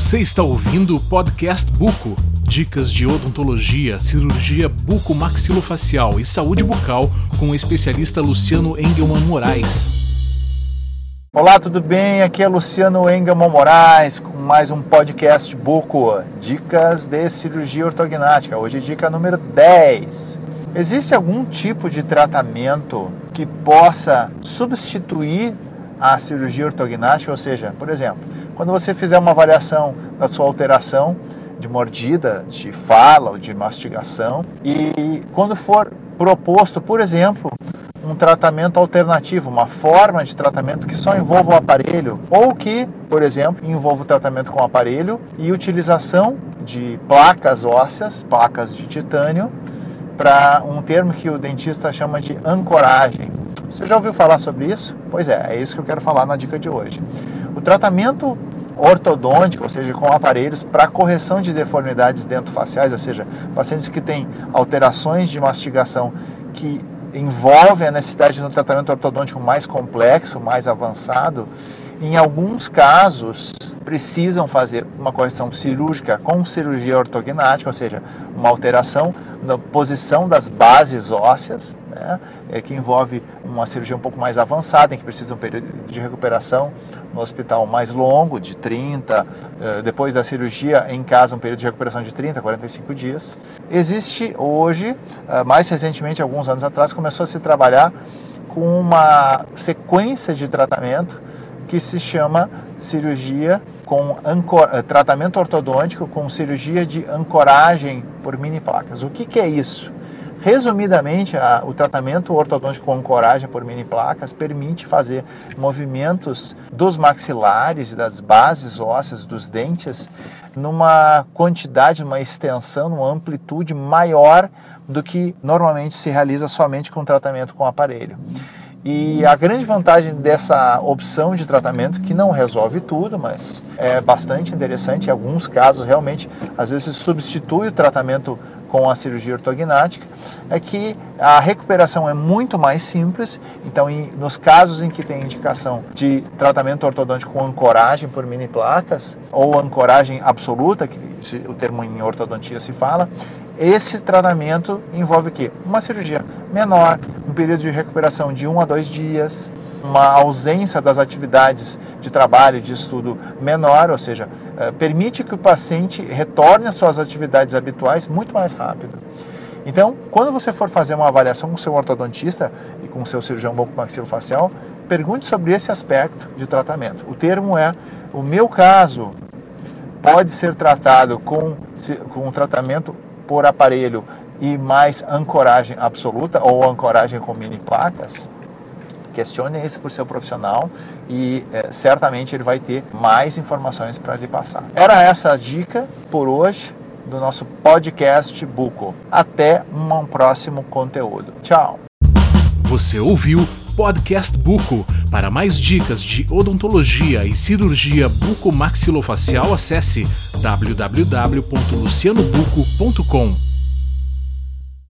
Você está ouvindo o podcast Buco. Dicas de odontologia, cirurgia bucomaxilofacial e saúde bucal com o especialista Luciano Engelman Moraes. Olá, tudo bem? Aqui é Luciano Engelman Moraes com mais um podcast Buco, Dicas de Cirurgia Ortognática. Hoje dica número 10. Existe algum tipo de tratamento que possa substituir a cirurgia ortognática? Ou seja, por exemplo, quando você fizer uma avaliação da sua alteração de mordida, de fala ou de mastigação, e quando for proposto, por exemplo, um tratamento alternativo, uma forma de tratamento que só envolva o aparelho, ou que, por exemplo, envolva o tratamento com o aparelho e utilização de placas ósseas, placas de titânio, para um termo que o dentista chama de ancoragem. Você já ouviu falar sobre isso? Pois é, é isso que eu quero falar na dica de hoje. O tratamento ortodôntico, ou seja, com aparelhos para correção de deformidades dentofaciais, ou seja, pacientes que têm alterações de mastigação que envolvem a necessidade de um tratamento ortodôntico mais complexo, mais avançado, em alguns casos precisam fazer uma correção cirúrgica com cirurgia ortognática, ou seja, uma alteração na posição das bases ósseas, né, é, que envolve uma cirurgia um pouco mais avançada, em que precisa um período de recuperação no hospital mais longo, de 30, eh, depois da cirurgia em casa, um período de recuperação de 30, 45 dias. Existe hoje, eh, mais recentemente, alguns anos atrás, começou a se trabalhar com uma sequência de tratamento que se chama cirurgia com ancor... Eh, tratamento ortodôntico com cirurgia de ancoragem por mini placas. O que, que é isso? Resumidamente, a, o tratamento ortodôntico com ancoragem por mini placas permite fazer movimentos dos maxilares e das bases ósseas dos dentes numa quantidade, numa extensão, numa amplitude maior do que normalmente se realiza somente com tratamento com aparelho. E a grande vantagem dessa opção de tratamento, que não resolve tudo, mas é bastante interessante, em alguns casos realmente, às vezes substitui o tratamento com a cirurgia ortognática, é que a recuperação é muito mais simples. Então, em, nos casos em que tem indicação de tratamento ortodôntico com ancoragem por mini placas, ou ancoragem absoluta, que o termo em ortodontia se fala, esse tratamento envolve o quê? Uma cirurgia menor, um período de recuperação de um a dois dias, uma ausência das atividades de trabalho, de estudo menor, ou seja, eh, permite que o paciente retorne às suas atividades habituais muito mais rápido. Então, quando você for fazer uma avaliação com seu ortodontista e com seu cirurgião bucomaxilofacial, pergunte sobre esse aspecto de tratamento. O termo é: o meu caso pode ser tratado com, com um tratamento por aparelho e mais ancoragem absoluta ou ancoragem com mini placas, questione isso o seu profissional e é, certamente ele vai ter mais informações para lhe passar. Era essa a dica por hoje do nosso podcast Buco. Até um próximo conteúdo. Tchau. Você ouviu Podcast Buco. Para mais dicas de odontologia e cirurgia bucomaxilofacial, acesse www.lucianobuco.com.